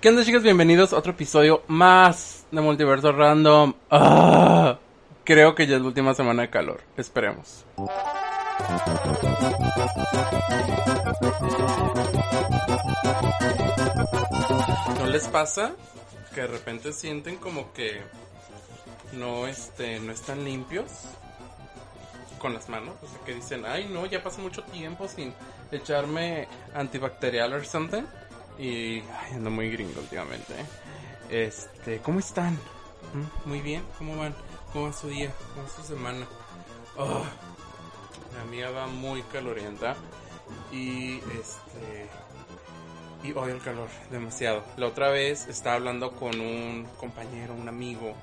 ¿Qué onda chicos? Bienvenidos a otro episodio más de Multiverso Random. Ah, creo que ya es la última semana de calor. Esperemos. ¿No les pasa que de repente sienten como que no este no están limpios con las manos? O sea, que dicen, "Ay, no, ya pasó mucho tiempo sin echarme antibacterial or something." Y ay, ando muy gringo últimamente. ¿eh? Este, ¿cómo están? ¿Mm? Muy bien, ¿cómo van? ¿Cómo va su día? ¿Cómo va su semana? Oh, la mía va muy calorienta. Y este. Y odio el calor, demasiado. La otra vez estaba hablando con un compañero, un amigo.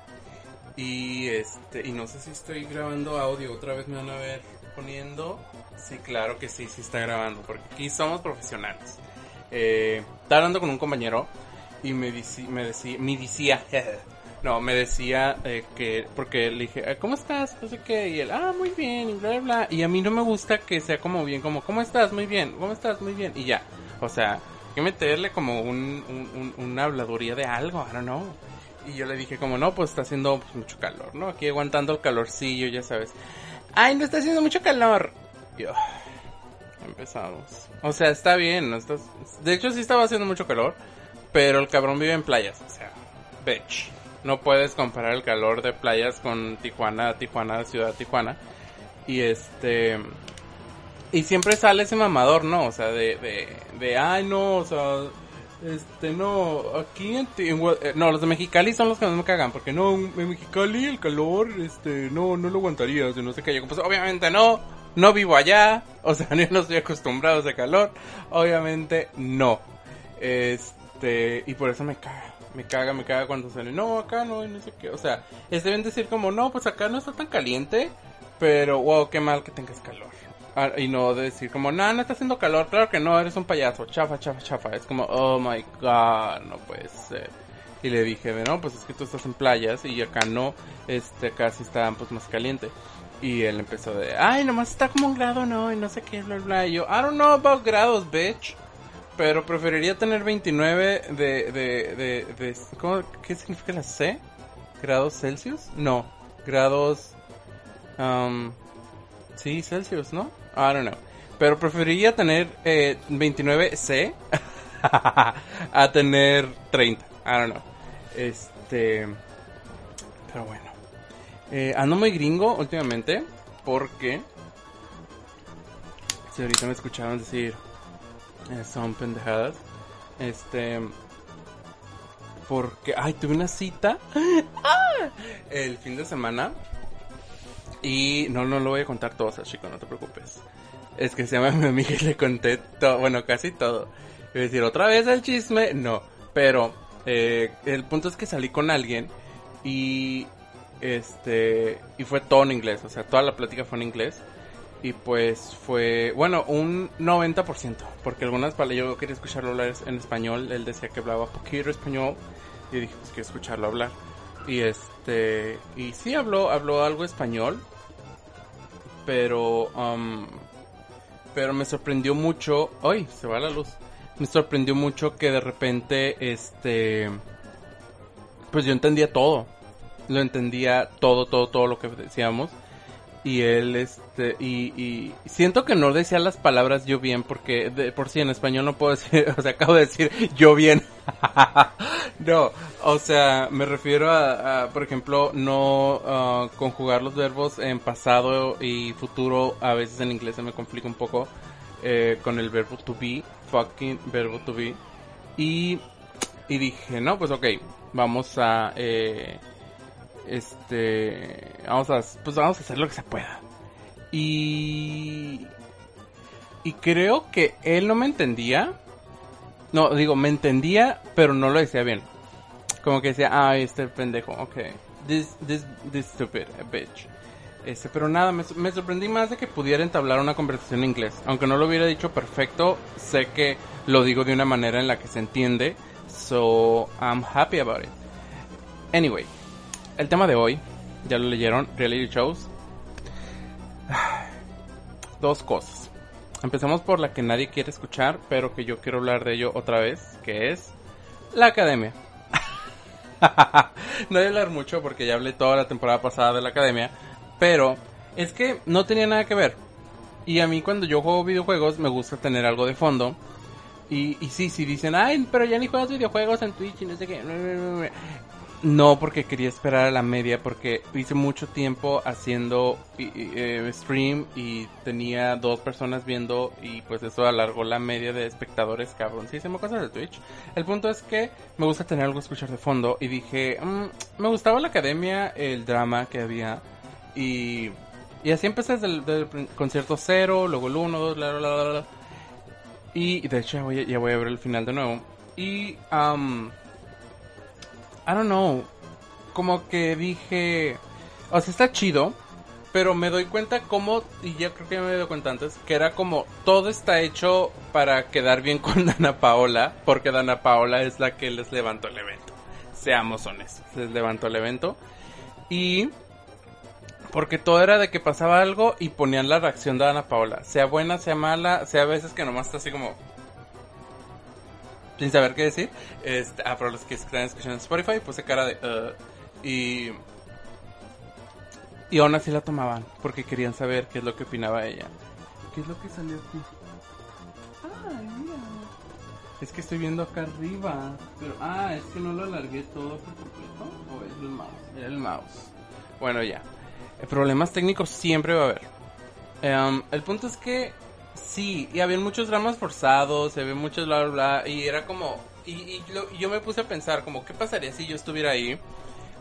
Y este. Y no sé si estoy grabando audio. Otra vez me van a ver poniendo. Sí, claro que sí, sí está grabando. Porque aquí somos profesionales. Eh, estaba hablando con un compañero y me, dici- me me decía, no, me decía eh, que, porque le dije, "Eh, ¿cómo estás? No sé qué, y él, ah, muy bien, y bla, bla. Y a mí no me gusta que sea como bien, como, ¿cómo estás? Muy bien, ¿cómo estás? Muy bien, y ya. O sea, que meterle como un, un- un- una habladuría de algo, I don't know. Y yo le dije como, no, pues está haciendo pues, mucho calor, ¿no? Aquí aguantando el calorcillo, ya sabes. Ay, no está haciendo mucho calor. Yo, Empezamos. O sea, está bien, no estás... De hecho, sí estaba haciendo mucho calor, pero el cabrón vive en playas, o sea, bitch. No puedes comparar el calor de playas con Tijuana, Tijuana, ciudad Tijuana. Y este... Y siempre sale ese mamador, ¿no? O sea, de, de, de ay, no, o sea, este, no, aquí en, en eh, no, los de Mexicali son los que más me cagan, porque no, en Mexicali el calor, este, no, no lo aguantarías, y no sé qué, pues obviamente no, no vivo allá, o sea, yo no estoy acostumbrado a calor, obviamente no, este, y por eso me caga, me caga, me caga cuando sale, no, acá no, y no sé qué, o sea, es deben decir como, no, pues acá no está tan caliente, pero, wow, qué mal que tengas calor. Ah, y no decir como, no, no está haciendo calor, claro que no, eres un payaso, chafa, chafa, chafa. Es como, oh my god, no puede ser. Y le dije, no, pues es que tú estás en playas y acá no, este, acá sí está pues más caliente. Y él empezó de, ay, nomás está como un grado, no, y no sé qué, bla, bla. Y yo, I don't know about grados, bitch. Pero preferiría tener 29 de, de, de, de, ¿cómo, ¿qué significa la C? ¿Grados Celsius? No, grados, um, Sí, Celsius, ¿no? I don't know. Pero preferiría tener eh, 29C a tener 30. I don't know. Este. Pero bueno. Eh, ando muy gringo últimamente porque. Si ahorita me escucharon decir. eh, son pendejadas. Este. Porque. Ay, tuve una cita. ¡Ah! El fin de semana. Y no, no lo voy a contar todo, o chico, no te preocupes. Es que se llama mi amiga y le conté todo, bueno, casi todo. Es decir, otra vez el chisme, no. Pero eh, el punto es que salí con alguien y este y fue todo en inglés, o sea, toda la plática fue en inglés. Y pues fue, bueno, un 90%, porque algunas palabras yo quería escucharlo hablar en español, él decía que hablaba poquito español y dije, pues quiero escucharlo hablar. Y este, y sí habló, habló algo español, pero, um, pero me sorprendió mucho, ¡ay! Se va la luz. Me sorprendió mucho que de repente, este, pues yo entendía todo. Lo entendía todo, todo, todo lo que decíamos. Y él, este, y, y siento que no decía las palabras yo bien, porque por sí en español no puedo decir, o sea, acabo de decir yo bien. no, o sea, me refiero a, por ejemplo, no ah, conjugar los verbos en pasado y futuro, a veces en inglés se me complica un poco, eh, con el verbo to be, fucking verbo to be. Y, y dije, no, pues ok, vamos a, eh, este, vamos a, pues vamos a hacer lo que se pueda. Y, y creo que él no me entendía. No, digo, me entendía, pero no lo decía bien. como que decía, ah, este pendejo, ok. This, this, this stupid bitch. Este, pero nada, me, me sorprendí más de que pudiera entablar una conversación en inglés. Aunque no lo hubiera dicho perfecto, sé que lo digo de una manera en la que se entiende. So, I'm happy about it. Anyway, el tema de hoy, ya lo leyeron, reality shows. Dos cosas. Empezamos por la que nadie quiere escuchar, pero que yo quiero hablar de ello otra vez, que es la academia. no voy a hablar mucho porque ya hablé toda la temporada pasada de la academia, pero es que no tenía nada que ver. Y a mí cuando yo juego videojuegos me gusta tener algo de fondo. Y, y sí, sí dicen, ay, pero ya ni juegas videojuegos en Twitch y no sé qué. No, porque quería esperar a la media, porque hice mucho tiempo haciendo eh, stream y tenía dos personas viendo y pues eso alargó la media de espectadores cabroncísimo cosas de Twitch. El punto es que me gusta tener algo que escuchar de fondo y dije, mm, me gustaba la academia, el drama que había y, y así empecé desde el concierto cero, luego el uno, dos, bla, bla, bla, bla. Y de hecho ya voy, ya voy a ver el final de nuevo. Y... Um, I don't know. Como que dije. O sea, está chido. Pero me doy cuenta como. Y ya creo que ya me dado cuenta antes. Que era como. Todo está hecho para quedar bien con Dana Paola. Porque Dana Paola es la que les levantó el evento. Seamos honestos. Les levantó el evento. Y. Porque todo era de que pasaba algo y ponían la reacción de Dana Paola. Sea buena, sea mala. Sea a veces que nomás está así como sin saber qué decir. Este, ah, para los que están escuchando en Spotify, puse cara de... Uh, y... Y aún así la tomaban, porque querían saber qué es lo que opinaba ella. ¿Qué es lo que salió aquí? Ay, mira. Es que estoy viendo acá arriba. Pero, ah, es que no lo alargué todo por completo. O es el mouse. Era el mouse. Bueno, ya. Eh, problemas técnicos siempre va a haber. Um, el punto es que Sí, y había muchos dramas forzados, se ve muchos bla bla bla, y era como, y, yo me puse a pensar como, ¿qué pasaría si yo estuviera ahí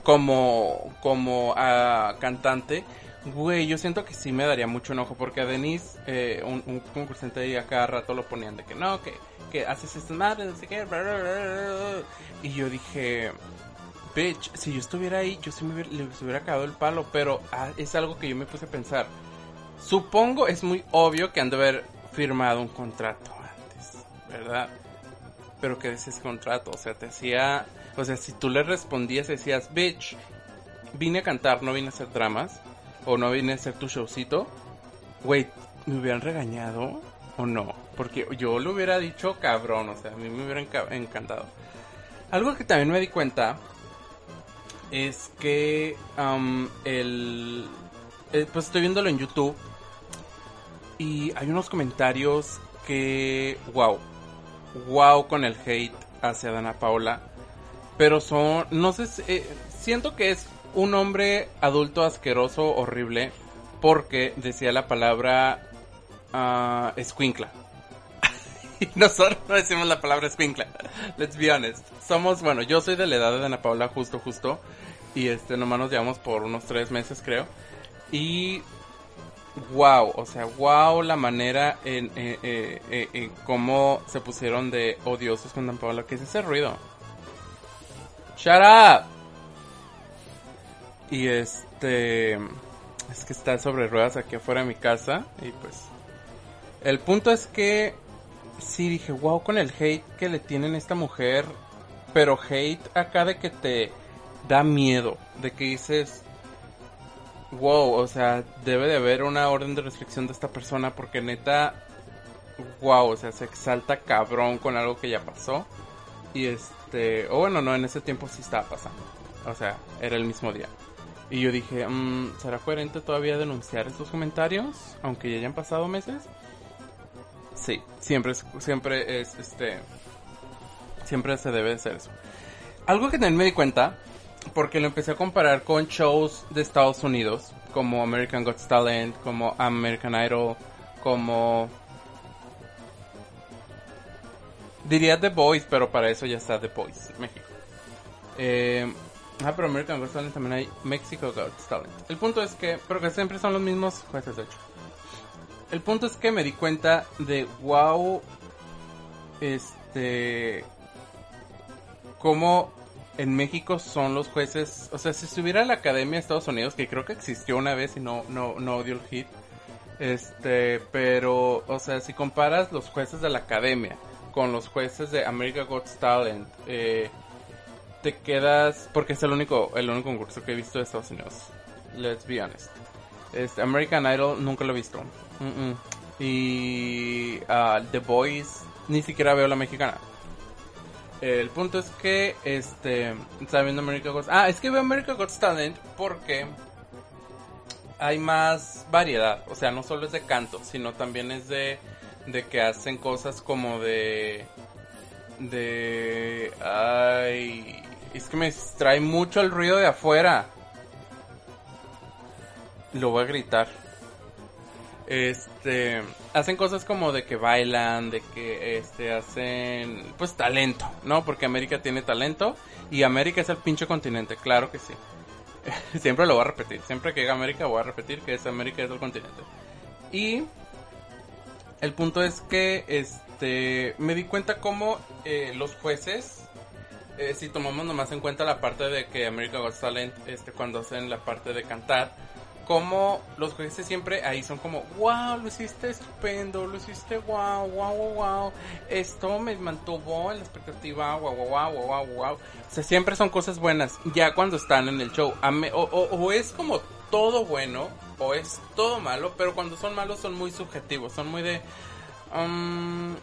como, como uh, cantante? Güey, yo siento que sí me daría mucho enojo, porque a Denise, eh, un, un, concursante ahí a cada rato lo ponían de que no, que, que haces estas madres, no sé qué, y yo dije, bitch, si yo estuviera ahí, yo sí me hubiera, hubiera cagado el palo, pero ah, es algo que yo me puse a pensar. Supongo es muy obvio que han de haber firmado un contrato antes, ¿verdad? Pero que decía ese contrato, o sea, te hacía, o sea, si tú le respondías decías, bitch, vine a cantar, no vine a hacer dramas, o no vine a hacer tu showcito, güey, ¿me hubieran regañado o no? Porque yo le hubiera dicho cabrón, o sea, a mí me hubiera encantado. Algo que también me di cuenta es que el, eh, pues estoy viéndolo en YouTube y hay unos comentarios que, wow, wow con el hate hacia Dana Paola. Pero son, no sé, eh, siento que es un hombre adulto asqueroso, horrible, porque decía la palabra uh, escuincla. y nosotros no decimos la palabra escuincla. Let's be honest. Somos, bueno, yo soy de la edad de Dana Paola, justo, justo. Y este, nomás nos llevamos por unos tres meses, creo. Y wow, o sea, wow la manera en, eh, eh, eh, cómo se pusieron de odiosos con Dan Paola. ¿Qué es ese ruido? ¡Shut up! Y este... Es que está sobre ruedas aquí afuera de mi casa. Y pues... El punto es que... Sí, dije, wow con el hate que le tienen a esta mujer. Pero hate acá de que te da miedo. De que dices wow, o sea, debe de haber una orden de restricción de esta persona porque neta, wow, o sea, se exalta cabrón con algo que ya pasó. Y este, o bueno, no, en ese tiempo sí estaba pasando. O sea, era el mismo día. Y yo dije, mmm, ¿será coherente todavía denunciar estos comentarios? Aunque ya hayan pasado meses. Sí, siempre es, siempre es, este, siempre se debe hacer eso. Algo que también me di cuenta porque lo empecé a comparar con shows de Estados Unidos, como American Got Talent, como American Idol, como... Diría The Voice, pero para eso ya está The Voice, México. Eh, ah, pero American Got Talent también hay Mexico Got Talent. El punto es que, pero que siempre son los mismos jueces, de hecho. El punto es que me di cuenta de, wow, este, cómo en México son los jueces, o sea, si estuviera la Academia de Estados Unidos, que creo que existió una vez y no, no, no dio el hit, este, pero, o sea, si comparas los jueces de la Academia con los jueces de America Got Talent, eh, te quedas, porque es el único, el único concurso que he visto de Estados Unidos, let's be honest. Este, American Idol nunca lo he visto. Mm. Y uh, The Voice ni siquiera veo la mexicana. El punto es que este está viendo America Got Ah, es que veo America Got Talent porque hay más variedad, o sea, no solo es de canto, sino también es de de que hacen cosas como de de ay, es que me distrae mucho el ruido de afuera. Lo voy a gritar. Este, hacen cosas como de que bailan, de que este hacen pues talento, ¿no? Porque América tiene talento y América es el pinche continente, claro que sí. siempre lo voy a repetir, siempre que llega América voy a repetir que es América es el continente. Y el punto es que este me di cuenta cómo eh, los jueces eh, si tomamos nomás en cuenta la parte de que America Got Talent este cuando hacen la parte de cantar como los jueces siempre ahí son como, wow, lo hiciste estupendo, lo hiciste wow, wow, wow, wow, esto me mantuvo en la expectativa, wow, wow, wow, wow, wow, O sea, siempre son cosas buenas, ya cuando están en el show. O, o, es como todo bueno, o es todo malo, pero cuando son malos son muy subjetivos, son muy de... Um,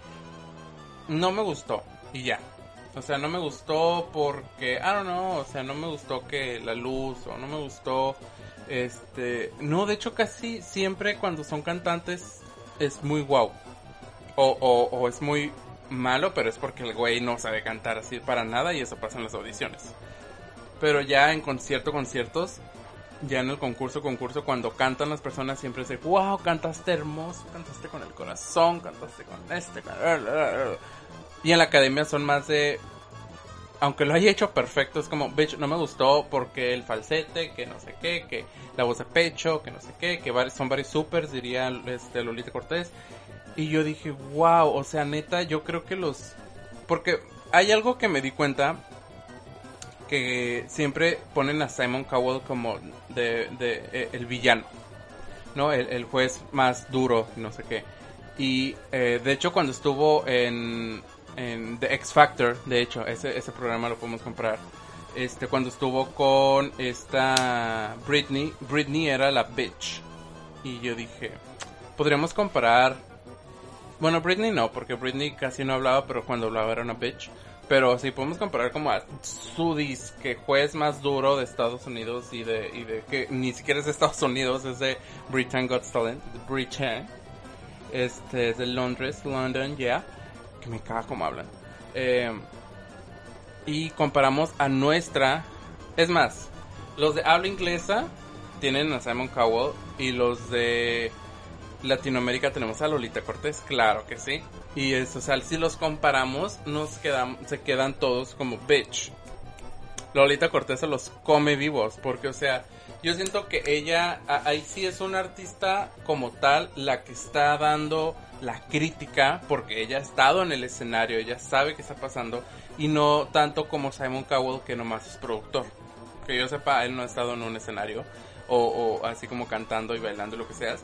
no me gustó, y ya. O sea, no me gustó porque, I don't know, o sea, no me gustó que la luz, o no me gustó este, no, de hecho casi siempre cuando son cantantes es muy guau. O, o, es muy malo, pero es porque el güey no sabe cantar así para nada y eso pasa en las audiciones. Pero ya en concierto, conciertos, ya en el concurso, concurso, cuando cantan las personas siempre es de, wow, cantaste hermoso, cantaste con el corazón, cantaste con este. Y en la academia son más de, aunque lo haya hecho perfecto, es como, bitch, no me gustó porque el falsete, que no sé qué, que la voz de pecho, que no sé qué, que son varios supers, diría este Lolita Cortés. Y yo dije, wow, o sea, neta, yo creo que los... Porque hay algo que me di cuenta, que siempre ponen a Simon Cowell como de, eh, el villano, ¿no? El, juez más duro, no sé qué. Y eh, de hecho cuando estuvo en en The X Factor, de hecho, ese, ese programa lo podemos comprar. Este, cuando estuvo con esta Britney, Britney era la bitch. Y yo dije, podríamos comparar. Bueno, Britney no, porque Britney casi no hablaba, pero cuando hablaba era una bitch. Pero sí podemos comparar como a su disque juez más duro de Estados Unidos y de, y de que ni siquiera es de Estados Unidos, es de Britain Got Talent, Britain. Este es de Londres, London, ya que me caga como hablan. Eh, y comparamos a nuestra. Es más, los de habla inglesa tienen a Simon Cowell y los de Latinoamérica tenemos a Lolita Cortés, claro que sí. Y eso, o sea, si los comparamos, nos quedan, se quedan todos como bitch. Lolita Cortés se los come vivos, porque, o sea, yo siento que ella, ahí sí es una artista como tal, la que está dando la crítica, porque ella ha estado en el escenario, ella sabe qué está pasando, y no tanto como Simon Cowell, que nomás es productor. Que yo sepa, él no ha estado en un escenario, o, así como cantando y bailando, lo que seas.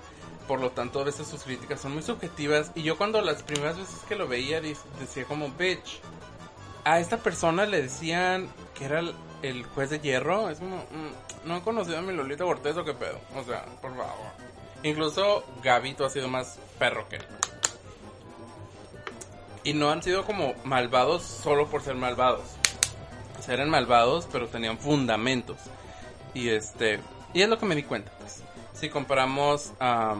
Por lo tanto, a veces sus críticas son muy subjetivas, y yo cuando las primeras veces que lo veía decía como, bitch, a esta persona le decían que era el, juez de hierro, es como, mm, no he conocido a mi Lolita Cortés o qué pedo, o sea, por favor. Incluso Gabito ha sido más perro que él. Y no han sido como malvados solo por ser malvados. O eran malvados, pero tenían fundamentos. Y este. Y es lo que me di cuenta, pues. Si comparamos a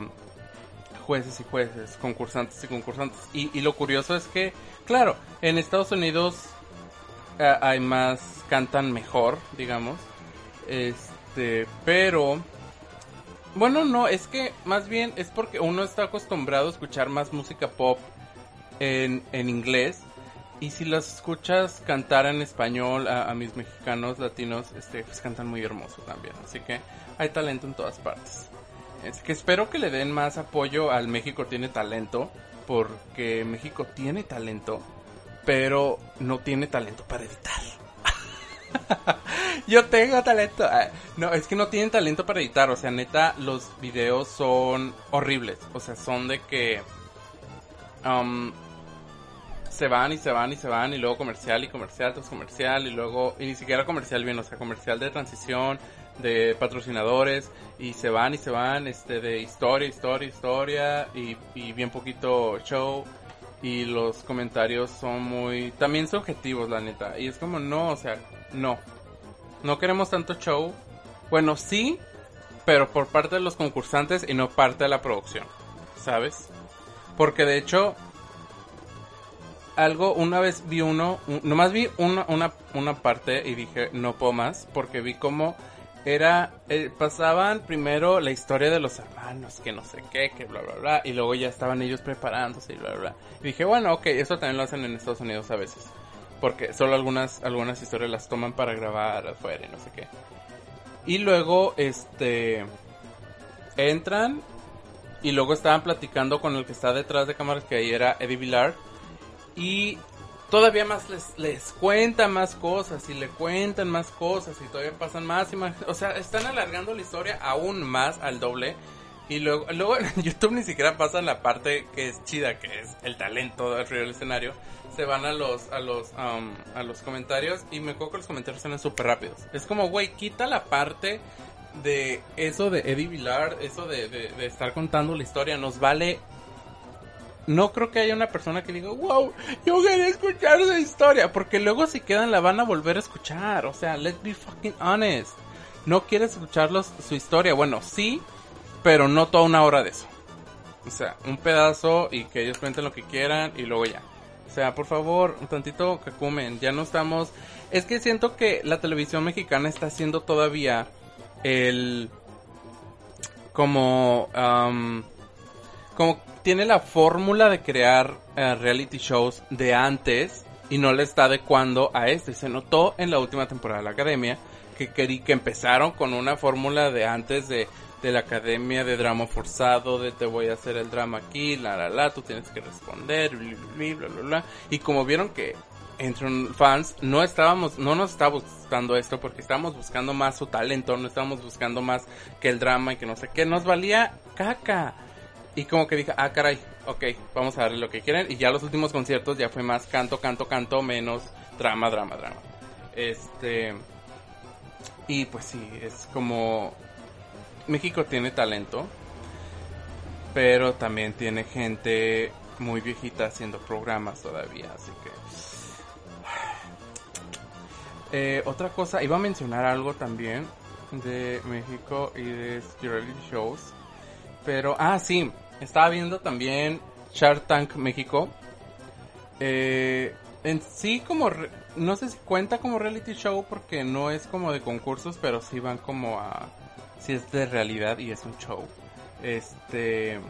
jueces y jueces, concursantes y concursantes. Y, y, lo curioso es que, claro, en Estados Unidos eh, hay más. cantan mejor, digamos. Este. Pero bueno, no, es que más bien es porque uno está acostumbrado a escuchar más música pop en, en inglés. Y si las escuchas cantar en español a, mis mexicanos latinos, este, pues cantan muy hermoso también. Así que hay talento en todas partes. Es que espero que le den más apoyo al México tiene talento. Porque México tiene talento, pero no tiene talento para editar. Yo tengo talento. Ah, No, es que no tienen talento para editar. O sea, neta, los videos son horribles. O sea, son de que. um, se van y se van y se van. Y luego comercial y comercial tras comercial. Y luego. Y ni siquiera comercial bien. O sea, comercial de transición. De patrocinadores. Y se van y se van. Este, de historia, historia, historia. Y, y bien poquito show. Y los comentarios son muy. También subjetivos, la neta. Y es como, no, o sea, no. No queremos tanto show. Bueno, sí, pero por parte de los concursantes y no parte de la producción. ¿Sabes? Porque de hecho, algo, una vez vi uno, un- nomás vi una, una, una parte y dije, no puedo más, porque vi como era, eh, pasaban primero la historia de los hermanos, que no sé qué, que bla, bla, bla, y luego ya estaban ellos preparándose y bla, bla. Y dije, bueno, ok, eso también lo hacen en Estados Unidos a veces. Porque solo algunas, algunas historias las toman para grabar afuera y no sé qué. Y luego, este, entran y luego estaban platicando con el que está detrás de cámaras, que ahí era Eddie Villar. Y todavía más les, les cuentan más cosas y le cuentan más cosas y todavía pasan más y más. O sea, están alargando la historia aún más al doble. Y luego, luego en YouTube ni siquiera pasan la parte que es chida, que es el talento del escenario. Se van a los, a los, um, a los comentarios y me acuerdo que los comentarios son súper rápidos. Es como, güey, quita la parte de eso de Eddie Villar, eso de, de, de estar contando la historia. Nos vale no creo que haya una persona que diga, wow, yo quería escuchar esa historia. Porque luego si quedan la van a volver a escuchar. O sea, let's be fucking honest. No quieres escucharlos su historia. Bueno, sí, pero no toda una hora de eso. O sea, un pedazo y que ellos cuenten lo que quieran y luego ya. O sea, por favor, un tantito que comen. Ya no estamos... Es que siento que la televisión mexicana está haciendo todavía el... Como... como tiene la fórmula de crear eh, reality shows de antes y no le está adecuando a esto. Y se notó en la última temporada de la academia que, querí- que empezaron con una fórmula de antes de, de la academia de drama forzado, de te voy a hacer el drama aquí, la la la, tú tienes que responder, bla bla bla bla. Y como vieron que entre fans no estábamos, no nos estaba gustando esto porque estábamos buscando más su talento, no estábamos buscando más que el drama y que no sé qué, nos valía caca. Y como que dije, ah, caray, ok, vamos a darle lo que quieren. Y ya los últimos conciertos ya fue más canto, canto, canto, menos drama, drama, drama. Este. Y pues sí, es como. México tiene talento, pero también tiene gente muy viejita haciendo programas todavía, así que. Eh, otra cosa, iba a mencionar algo también de México y de reality shows. Pero, ah, sí, estaba viendo también Shark Tank México. Eh, en sí, como, re- no sé si cuenta como reality show porque no es como de concursos, pero sí van como a, sí es de realidad y es un show. Este,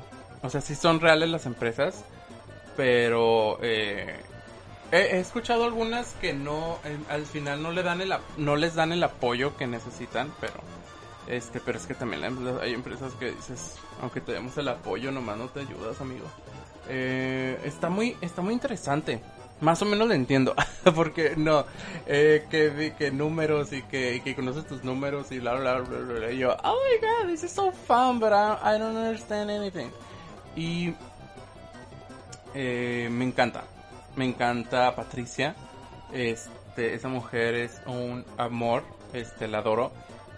o sea, sí son reales las empresas, pero eh, he, escuchado algunas que no, al final no le dan el, no les dan el apoyo que necesitan, pero este, pero es que también hay empresas que dices, aunque te demos el apoyo, nomás no te ayudas, amigo. Eh, está muy, está muy interesante. Más o menos lo entiendo, porque no, eh, que, que números y que, que conoces tus números y bla bla bla bla, bla. Y yo, oh my god, this is so fun, but I, I don't understand anything. Y eh, me encanta, me encanta Patricia, este, esa mujer es un amor, este, la adoro.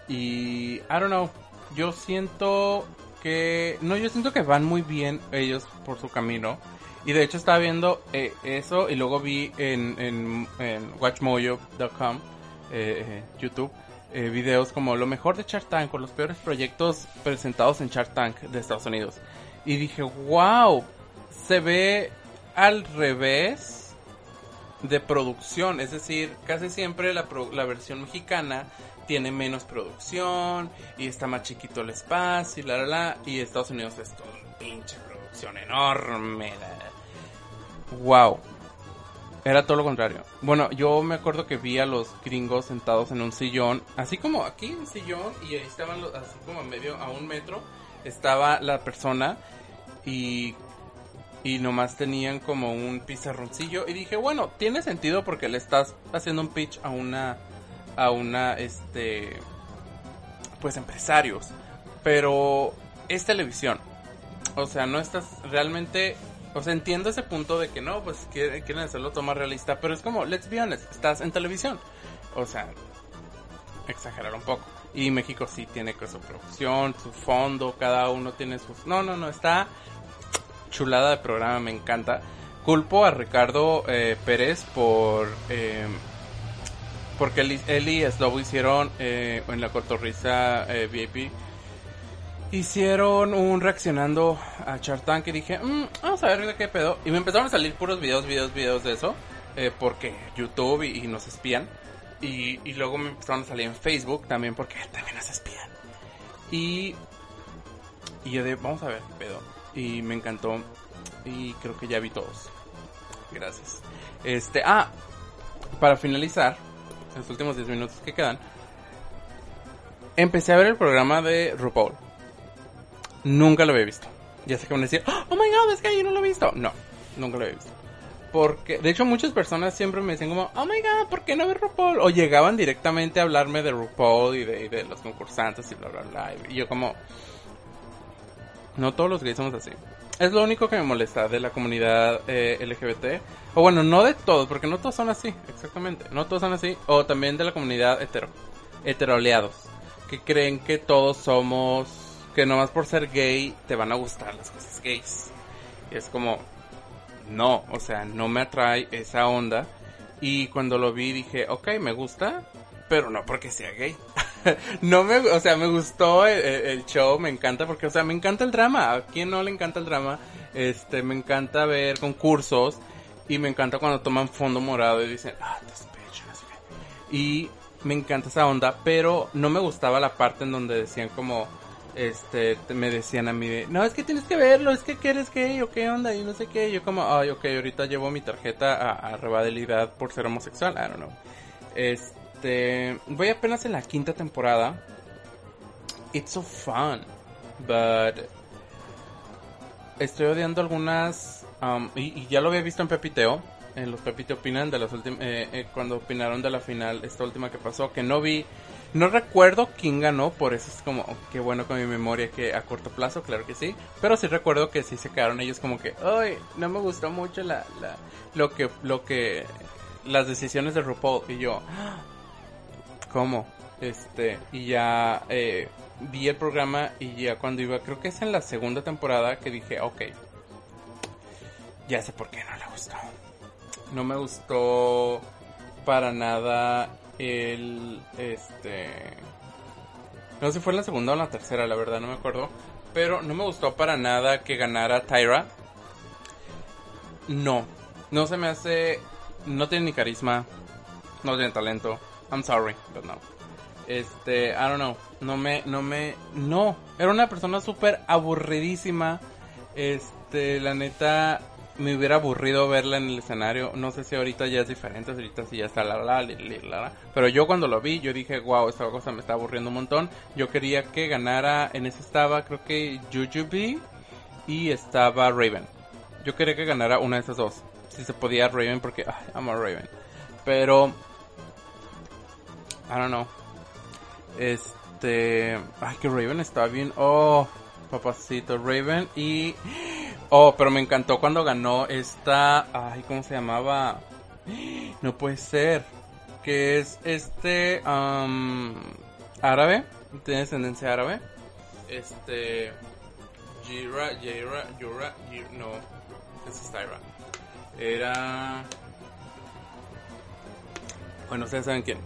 Y, I don't know, yo siento que, no, yo siento que van muy bien ellos por su camino. Y de hecho estaba viendo eh, eso y luego vi en, en, en watchmojo.com, eh, eh, YouTube, videos como lo mejor de Shark Tank o los peores proyectos presentados en Shark Tank de Estados Unidos. Y dije, wow, se ve al revés de producción, es decir, casi siempre la, pro- la versión mexicana tiene menos producción y está más chiquito el espacio y la la la y Estados Unidos es todo pinche producción enorme. Wow. Era todo lo contrario. Bueno, yo me acuerdo que vi a los gringos sentados en un sillón, así como aquí un sillón y ahí estaban los, así como a medio a un metro estaba la persona y y nomás tenían como un pizarroncillo y dije, bueno, tiene sentido porque le estás haciendo un pitch a una a una, este, pues empresarios, pero es televisión. O sea, no estás realmente, o sea, entiendo ese punto de que no, pues quieren, hacerlo tomar realista, pero es como, let's be honest, estás en televisión. O sea, exagerar un poco. Y México sí tiene su producción, su fondo, cada uno tiene sus... No, no, no, está chulada de programa, me encanta. Culpo a Ricardo eh, Pérez por... Eh, porque él, y Slobo hicieron eh, en la cotorriza eh, VIP hicieron un reaccionando a Chartan que dije, mm, vamos a ver qué pedo. Y me empezaron a salir puros videos, videos, videos de eso. porque YouTube y, nos espían. Y, y, luego me empezaron a salir en Facebook también porque también nos espían. Y, y yo de, vamos a ver qué pedo. Y me encantó. Y creo que ya vi todos. Gracias. Este, ah, para finalizar, los últimos 10 minutos que quedan, empecé a ver el programa de RuPaul. Nunca lo había visto. Ya sé que van a decir, oh my god, es que yo no lo he visto. No, nunca lo había visto. Porque, de hecho, muchas personas siempre me decían como, oh my god, ¿por qué no ves RuPaul? O llegaban directamente a hablarme de RuPaul y de, de los concursantes y bla, bla, bla. Y yo como, no todos los gays somos así. Es lo único que me molesta de la comunidad eh, LGBT. O bueno, no de todos, porque no todos son así, exactamente. No todos son así. O también de la comunidad hetero. Heteroleados. Que creen que todos somos... Que nomás por ser gay te van a gustar las cosas gays. Y es como... No, o sea, no me atrae esa onda. Y cuando lo vi dije, ok, me gusta, pero no porque sea gay. no me, o sea, me gustó el, show, me encanta porque, o sea, me encanta el drama. ¿A quién no le encanta el drama? Este, me encanta ver concursos y me encanta cuando toman fondo morado y dicen, ah, despecho, Y me encanta esa onda, pero no me gustaba la parte en donde decían como, este, me decían a mí, no, es que tienes que verlo, es que eres gay o qué onda y no sé qué. yo como, ay, ok, ahorita llevo mi tarjeta a, a por ser homosexual, I don't know. Este, este, voy apenas en la quinta temporada. It's so fun, but estoy odiando algunas um, y, ya lo había visto en Pepiteo. En los Pepite opinan de las últimas eh, eh, cuando opinaron de la final esta última que pasó que no vi no recuerdo quién ganó, por eso es como, qué bueno con mi memoria que a corto plazo, claro que sí. Pero sí recuerdo que sí se quedaron ellos como que, ay, no me gustó mucho la, la, lo que, lo que, las decisiones de RuPaul. Y yo, cómo. Este, y ya eh, vi el programa y ya cuando iba, creo que es en la segunda temporada que dije, ok, ya sé por qué no le gustó. No me gustó para nada el, este, no sé si fue la segunda o la tercera, la verdad, no me acuerdo. Pero no me gustó para nada que ganara Tyra. No, no se me hace, no tiene ni carisma, no tiene talento I'm sorry, but no. Este, I don't know. No me, no me, no. Era una persona súper aburridísima. Este, la neta, me hubiera aburrido verla en el escenario. No sé si ahorita ya es diferente, ahorita sí ya está la la, la, la, Pero yo cuando lo vi, yo dije, wow, esta cosa me está aburriendo un montón. Yo quería que ganara, en ese estaba, creo que Jujubee y estaba Raven. Yo quería que ganara una de esas dos. Si se podía Raven, porque, ay, amo a Raven. Pero I don't know. Este. Ay, que Raven está bien. Oh, papacito, Raven. Y. Oh, pero me encantó cuando ganó esta. Ay, ¿cómo se llamaba? No puede ser. Que es este. Um, árabe. Tiene descendencia árabe. Este. Jira, Jira, Jura, no. Esa es Tyra. Era. Bueno, ustedes saben quién.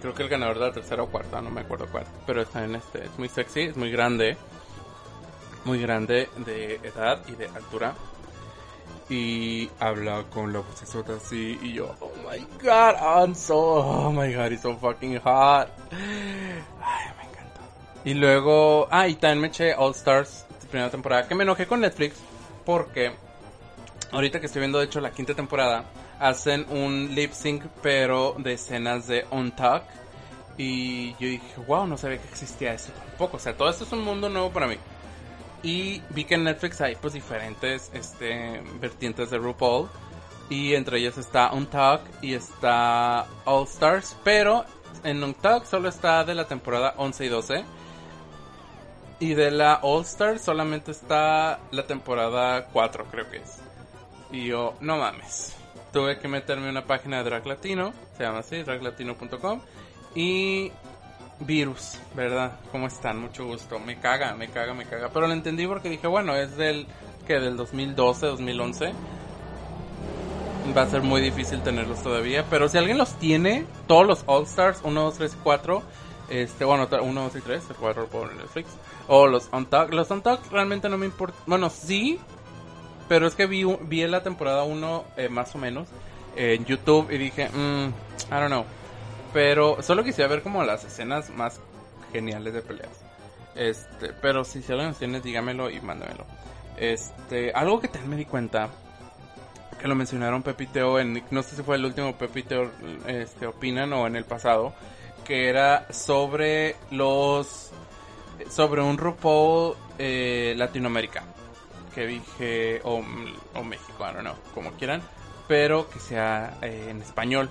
Creo que el ganador de la tercera o cuarta, no me acuerdo cuál. Pero está en este, es muy sexy, es muy grande. Muy grande de edad y de altura. Y habla con la vocesota así. Y yo, oh my god, I'm so, oh my god, he's so fucking hot. Ay, me encanta. Y luego, ah, y también me eché All Stars, primera temporada. Que me enojé con Netflix porque ahorita que estoy viendo, de hecho, la quinta temporada hacen un lip sync pero de escenas de On y yo dije, wow, no sabía que existía eso tampoco. O sea, todo esto es un mundo nuevo para mí. Y vi que en Netflix hay pues diferentes este, vertientes de RuPaul. Y entre ellas está Untuck y está All Stars. Pero en Untuck solo está de la temporada 11 y 12. Y de la All Stars solamente está la temporada 4, creo que es. Y yo, no mames. Tuve que meterme una página de Drag Latino. Se llama así, draglatino.com. Y Virus, ¿verdad? ¿Cómo están? Mucho gusto. Me caga, me caga, me caga. Pero lo entendí porque dije, bueno, es del que del 2012, 2011. Va a ser muy difícil tenerlos todavía. Pero si alguien los tiene, todos los All Stars, 1, 2, 3 y 4. Este, bueno, 1, 2 y 3, el 4 por Netflix. O los Untucked. Los Untucked realmente no me importa. Bueno, sí. Pero es que vi, vi la temporada 1 eh, más o menos en YouTube y dije, mmm, I don't know. Pero solo quisiera ver como las escenas más geniales de peleas. Este, pero si se alguien tiene, dígamelo y mándamelo. Este, algo que también me di cuenta que lo mencionaron Pepiteo en no sé si fue el último Pepiteo este opinan o en el pasado que era sobre los sobre un RuPaul eh, Latinoamérica que dije o, o México, know, como quieran, pero que sea eh, en español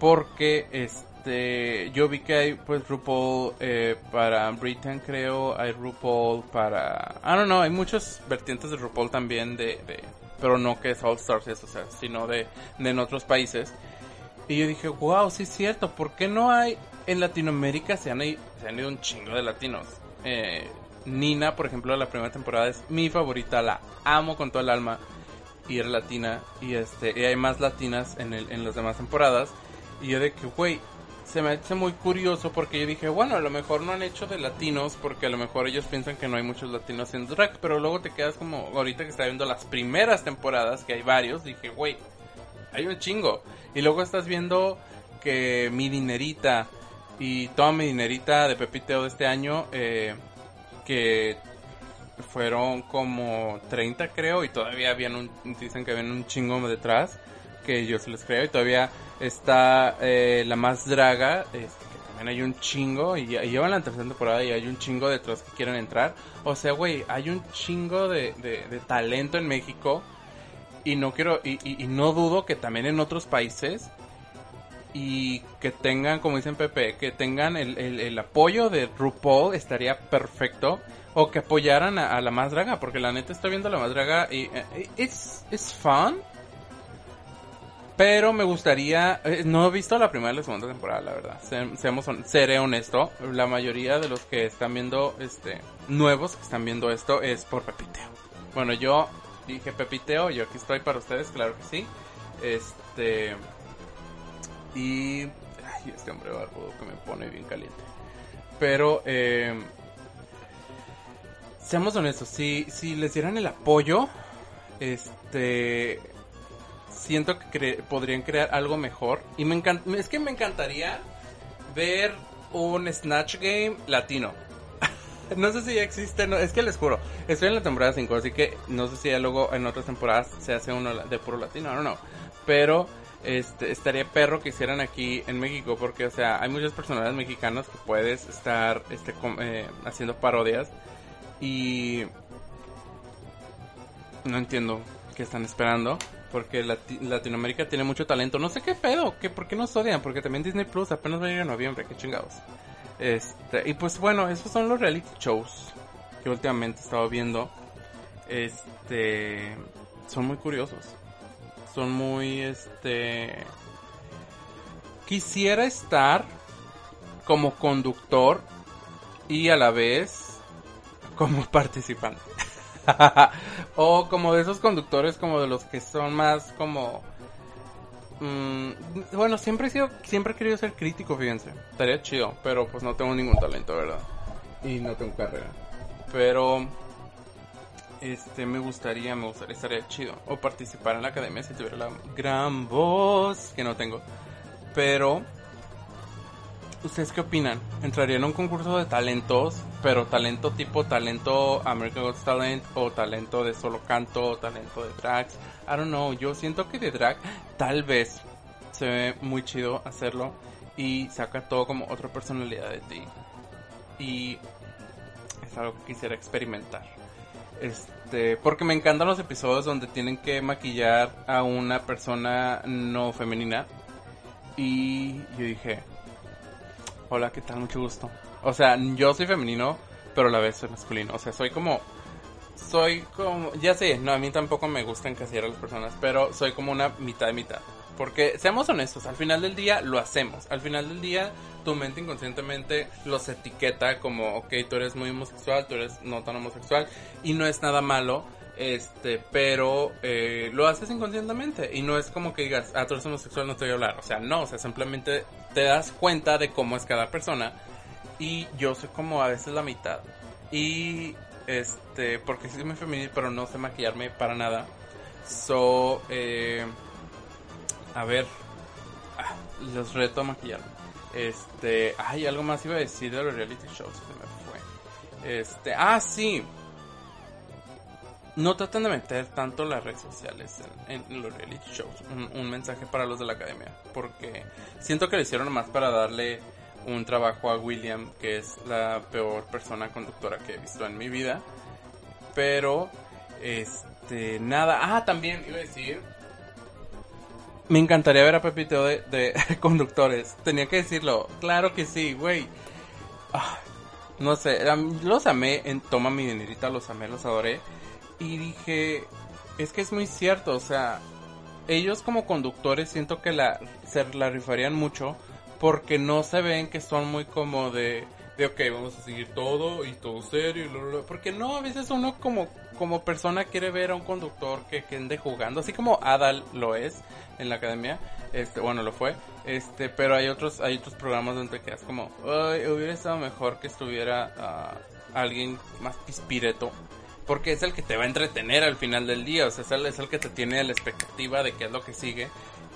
porque este este, yo vi que hay pues RuPaul eh, para Britain creo, hay RuPaul para, I don't know, hay muchos vertientes de RuPaul también de, pero no que es All Stars, o sea, sino de, de en otros países. Y yo dije, wow, sí es cierto, ¿por qué no hay en Latinoamérica se han, se han ido un chingo de latinos? Eh, Nina, por ejemplo, la primera temporada es mi favorita, la amo con todo el alma y era latina y este y hay más latinas en el, en las demás temporadas y yo de que güey se me hace muy curioso porque yo dije, bueno, a lo mejor no han hecho de latinos porque a lo mejor ellos piensan que no hay muchos latinos en drag, pero luego te quedas como, ahorita que está viendo las primeras temporadas, que hay varios, dije, güey, hay un chingo. Y luego estás viendo que mi dinerita y toda mi dinerita de Pepiteo de este año, eh, que fueron como 30 creo y todavía habían un, dicen que habían un chingo detrás que yo se les creo y todavía está eh, la más draga, este, que también hay un chingo y, llevan la tercera temporada y hay un chingo detrás que quieren entrar. O sea, güey, hay un chingo de, de, talento en México y no quiero y, no dudo que también en otros países y que tengan, como dicen Pepe, que tengan el, el, apoyo de RuPaul estaría perfecto. O que apoyaran a, la más draga, porque la neta estoy viendo la más draga y eh, es es fun, pero me gustaría, eh, no he visto la primera y la segunda temporada, la verdad. seamos, seré honesto, la mayoría de los que están viendo, este, nuevos que están viendo esto es por Pepiteo. Bueno, yo dije Pepiteo, yo aquí estoy para ustedes, claro que sí. Este, y, ay, este hombre barbudo que me pone bien caliente. Pero, eh, seamos honestos, si, si les dieran el apoyo, este, siento que podrían crear algo mejor. Y me es que me encantaría ver un Snatch Game latino. no sé si ya existe, no, es que les juro, estoy en la temporada 5, así que no sé si ya luego en otras temporadas se hace uno de puro latino, no, no. Pero este, estaría perro que hicieran aquí en México, porque, o sea, hay muchas personalidades mexicanas que puedes estar este, eh, haciendo parodias y no entiendo qué están esperando porque Latinoamérica tiene mucho talento. No sé qué pedo, que por qué nos odian, porque también Disney Plus apenas va a ir en noviembre, qué chingados. Este, y pues bueno, esos son los reality shows que últimamente he estado viendo. Este, son muy curiosos. Son muy este quisiera estar como conductor y a la vez como participante. o como de esos conductores como de los que son más como... Mm, bueno, siempre he sido, siempre he querido ser crítico, fíjense. Estaría chido, pero pues no tengo ningún talento, ¿verdad? Y no tengo carrera. Pero este me gustaría, me gustaría, estaría chido. O participar en la academia si tuviera la gran voz que no tengo. Pero ¿Ustedes qué opinan? ¿Entraría en un concurso de talentos, pero talento tipo talento American Got Talent o talento de solo canto o talento de drags? I don't know, yo siento que de drag tal vez se ve muy chido hacerlo y saca todo como otra personalidad de ti. Y es algo que quisiera experimentar. Este, porque me encantan los episodios donde tienen que maquillar a una persona no femenina. Y yo dije, hola, ¿qué tal? Mucho gusto. O sea, yo soy femenino, pero a la vez soy masculino. O sea, soy como soy como, ya sé, no, a mí tampoco me gusta encasillar a las personas, pero soy como una mitad de mitad. Porque seamos honestos, al final del día lo hacemos. Al final del día tu mente inconscientemente los etiqueta como, ok, tú eres muy homosexual, tú eres no tan homosexual y no es nada malo. Este, pero eh, lo haces inconscientemente y no es como que digas, ah, tú eres homosexual, no te voy a hablar. O sea, no, o sea, simplemente te das cuenta de cómo es cada persona y yo soy como a veces la mitad. Y este, porque soy muy femenil, pero no sé maquillarme para nada. So, eh, a ver, ah, los reto a maquillarme. Este, ay, algo más iba a decir de los reality shows, se me fue. Este, ah, sí. No tratan de meter tanto las redes sociales en, los reality shows. Un, mensaje para los de la academia. Porque siento que lo hicieron más para darle un trabajo a William, que es la peor persona conductora que he visto en mi vida. Pero, este, nada. Ah, también iba a decir. Me encantaría ver a Pepito de, de conductores. Tenía que decirlo. Claro que sí, güey. Ah, no sé, los amé en Toma mi dinerita, los amé, los adoré. Y dije, es que es muy cierto, o sea, ellos como conductores siento que la, se la rifarían mucho porque no se ven que son muy como de, de ok, vamos a seguir todo y todo serio. Y porque no, a veces uno como, como persona quiere ver a un conductor que, que ande jugando, así como Adal lo es en la academia, este, bueno, lo fue, este, pero hay otros, hay otros programas donde quedas como, hubiera estado mejor que estuviera ah, alguien más pispireto. Porque es el que te va a entretener al final del día, o sea, es el, es el que te tiene la expectativa de qué es lo que sigue.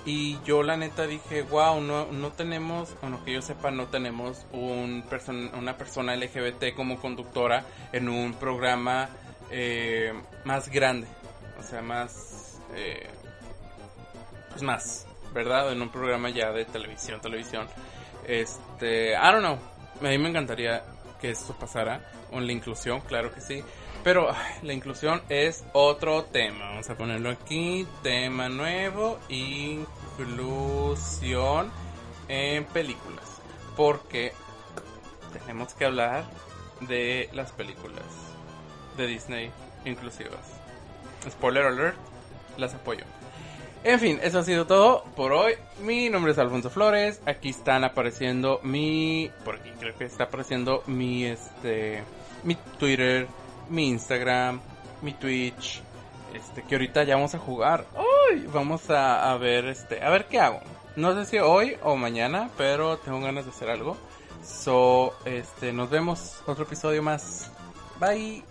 Y yo la neta dije, wow, no, no tenemos, bueno, que yo sepa, no tenemos un una persona LGBT como conductora en un programa eh, más grande. O sea, más, eh, pues más, ¿verdad? En un programa ya de televisión, televisión. Este, I don't know. A mí me encantaría que esto pasara. Con la inclusión, claro que sí. Pero la inclusión es otro tema. Vamos a ponerlo aquí. Tema nuevo. Inclusión en películas. Porque tenemos que hablar de las películas de Disney inclusivas. Spoiler alert, las apoyo. En fin, eso ha sido todo por hoy. Mi nombre es Alfonso Flores. Aquí están apareciendo mi. Por aquí creo que está apareciendo mi este. Mi Twitter, mi Instagram, mi Twitch, este, que ahorita ya vamos a jugar. Uy, vamos a, a ver, este, a ver qué hago. No sé si hoy o mañana, pero tengo ganas de hacer algo. So, este, nos vemos otro episodio más. Bye.